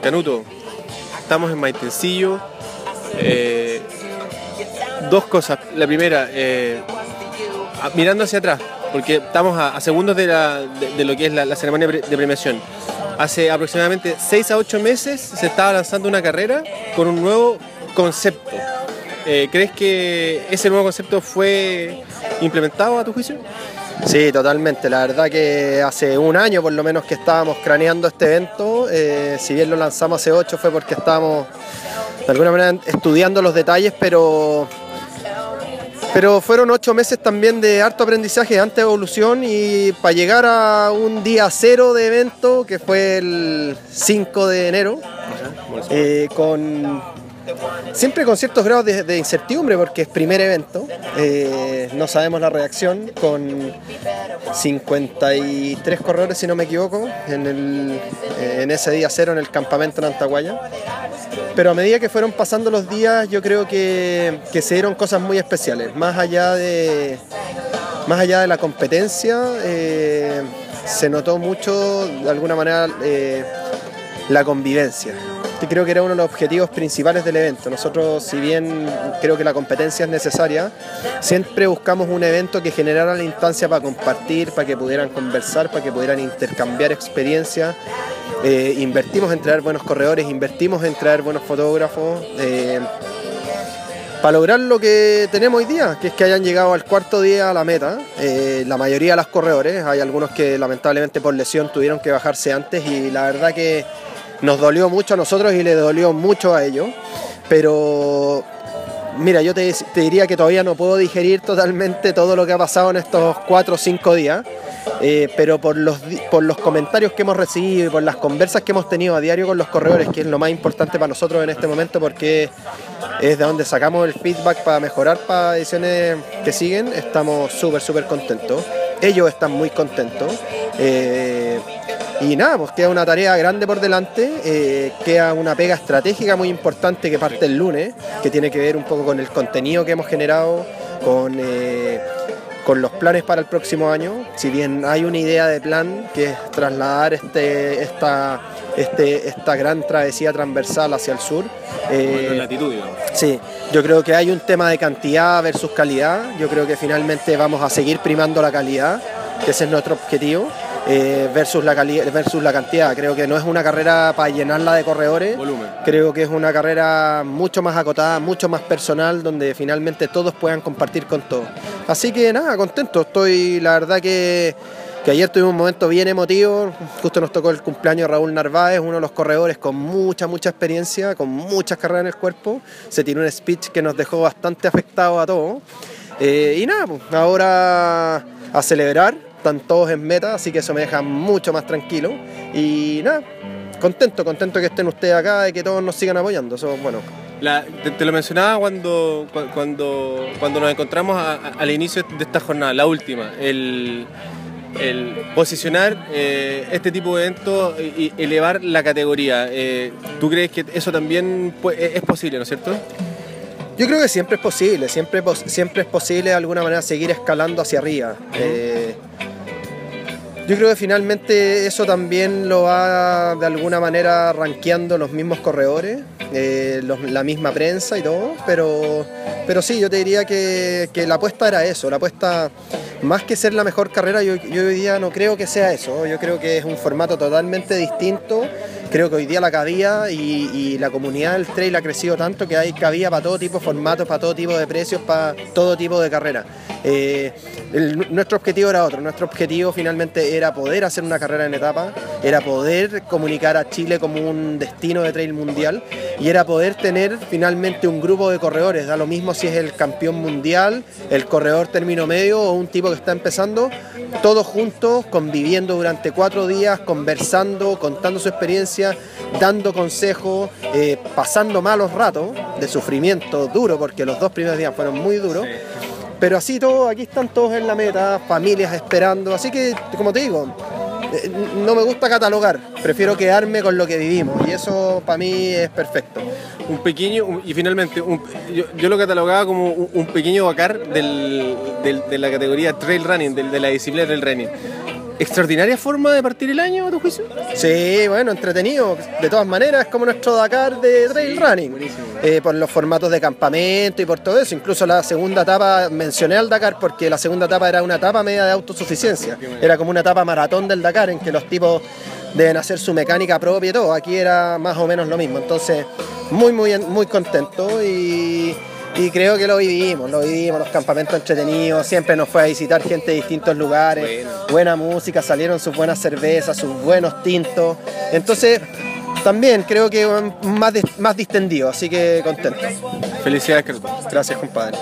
Canuto, estamos en Maitencillo. Eh, dos cosas. La primera, eh, mirando hacia atrás, porque estamos a, segundos de, lo que es la, ceremonia de premiación. Hace aproximadamente 6 a 8 meses se estaba lanzando una carrera con un nuevo concepto. Eh, ¿Crees que ese nuevo concepto fue implementado a tu juicio? Sí, totalmente. La verdad que hace un año por lo menos que estábamos craneando este evento, eh, si bien lo lanzamos hace ocho fue porque estábamos de alguna manera estudiando los detalles, pero, pero fueron ocho meses también de harto aprendizaje, de evolución y para llegar a un día cero de evento, que fue el 5 de enero, eh, con Siempre con ciertos grados de, incertidumbre porque es primer evento, eh, no sabemos la reacción, con 53 corredores si no me equivoco, en, eh, en ese día cero en el campamento en Antaguaya. Pero a medida que fueron pasando los días yo creo que, se dieron cosas muy especiales, más allá de, más allá de la competencia, eh, se notó mucho de alguna manera la convivencia que creo que era uno de los objetivos principales del evento. Nosotros, si bien creo que la competencia es necesaria, siempre buscamos un evento que generara la instancia para compartir, para que pudieran conversar, para que pudieran intercambiar experiencias. Eh, invertimos en traer buenos corredores, invertimos en traer buenos fotógrafos. Eh, para lograr lo que tenemos hoy día, que es que hayan llegado al cuarto día a la meta, eh, la mayoría de los corredores, hay algunos que lamentablemente por lesión tuvieron que bajarse antes y la verdad que nos dolió mucho a nosotros y le dolió mucho a ellos, pero mira, yo te, diría que todavía no puedo digerir totalmente todo lo que ha pasado en estos cuatro o cinco días, eh, pero por los, por los comentarios que hemos recibido y por las conversas que hemos tenido a diario con los corredores, que es lo más importante para nosotros en este momento porque es de donde sacamos el feedback para mejorar para ediciones que siguen, estamos súper, súper contentos. Ellos están muy contentos. Eh, y nada, pues queda una tarea grande por delante, eh, queda una pega estratégica muy importante que parte el lunes, que tiene que ver un poco con el contenido que hemos generado, con, eh, con los planes para el próximo año. Si bien hay una idea de plan que es trasladar este, esta, este, esta gran travesía transversal hacia el sur. Eh, latitud, Sí, yo creo que hay un tema de cantidad versus calidad. Yo creo que finalmente vamos a seguir primando la calidad, que ese es nuestro objetivo. Eh, versus, la versus la cantidad. Creo que no es una carrera para llenarla de corredores. Creo que es una carrera mucho más acotada, mucho más personal, donde finalmente todos puedan compartir con todos. Así que nada, contento. Estoy, la verdad que, que ayer tuvimos un momento bien emotivo. Justo nos tocó el cumpleaños Raúl Narváez, uno de los corredores con mucha, mucha experiencia, con muchas carreras en el cuerpo. Se tiró un speech que nos dejó bastante afectados a todos. Eh, y nada, pues, ahora a celebrar están todos en meta, así que eso me deja mucho más tranquilo. Y nada, contento, contento que estén ustedes acá y que todos nos sigan apoyando. Eso bueno. te, lo mencionaba cuando, cuando, cuando nos encontramos al inicio de esta jornada, la última, el, posicionar eh, este tipo de eventos y elevar la categoría. Eh, ¿Tú crees que eso también es posible, no es cierto? Yo creo que siempre es posible, siempre, siempre es posible de alguna manera seguir escalando hacia arriba. Yo creo que finalmente eso también lo va de alguna manera rankeando los mismos corredores, eh, la misma prensa y todo, pero, pero sí, yo te diría que, la apuesta era eso, la apuesta, más que ser la mejor carrera, yo, yo hoy día no creo que sea eso, yo creo que es un formato totalmente distinto creo que hoy día la cabía y, la comunidad del trail ha crecido tanto que hay cabía para todo tipo de formatos, para todo tipo de precios, para todo tipo de carrera. Eh, nuestro objetivo era otro, nuestro objetivo finalmente era poder hacer una carrera en etapa, era poder comunicar a Chile como un destino de trail mundial y era poder tener finalmente un grupo de corredores, da lo mismo si es el campeón mundial, el corredor término medio o un tipo que está empezando, todos juntos, conviviendo durante cuatro días, conversando, contando su experiencia, dando consejos, eh, pasando malos ratos de sufrimiento duro, porque los dos primeros días fueron muy duros. Pero así todo, aquí están todos en la meta, familias esperando, así que, como te digo, eh, no me gusta catalogar, prefiero quedarme con lo que vivimos y eso para mí es perfecto. Un pequeño, y finalmente, yo, lo catalogaba como un, pequeño Dakar de la categoría trail running, de, la disciplina trail running. Extraordinaria forma de partir el año, a tu juicio. Sí, bueno, entretenido. De todas maneras, es como nuestro Dakar de trail running. Eh, por los formatos de campamento y por todo eso. Incluso la segunda etapa, mencioné al Dakar porque la segunda etapa era una etapa media de autosuficiencia. Era como una etapa maratón del Dakar en que los tipos deben hacer su mecánica propia y todo. Aquí era más o menos lo mismo. Entonces, muy, muy, muy contento y y creo que lo vivimos, lo vivimos, los campamentos entretenidos, siempre nos fue a visitar gente de distintos lugares, buena música, salieron sus buenas cervezas, sus buenos tintos. Entonces, también creo que más, más distendido, así que contento. Felicidades, Carlos. Gracias, compadre.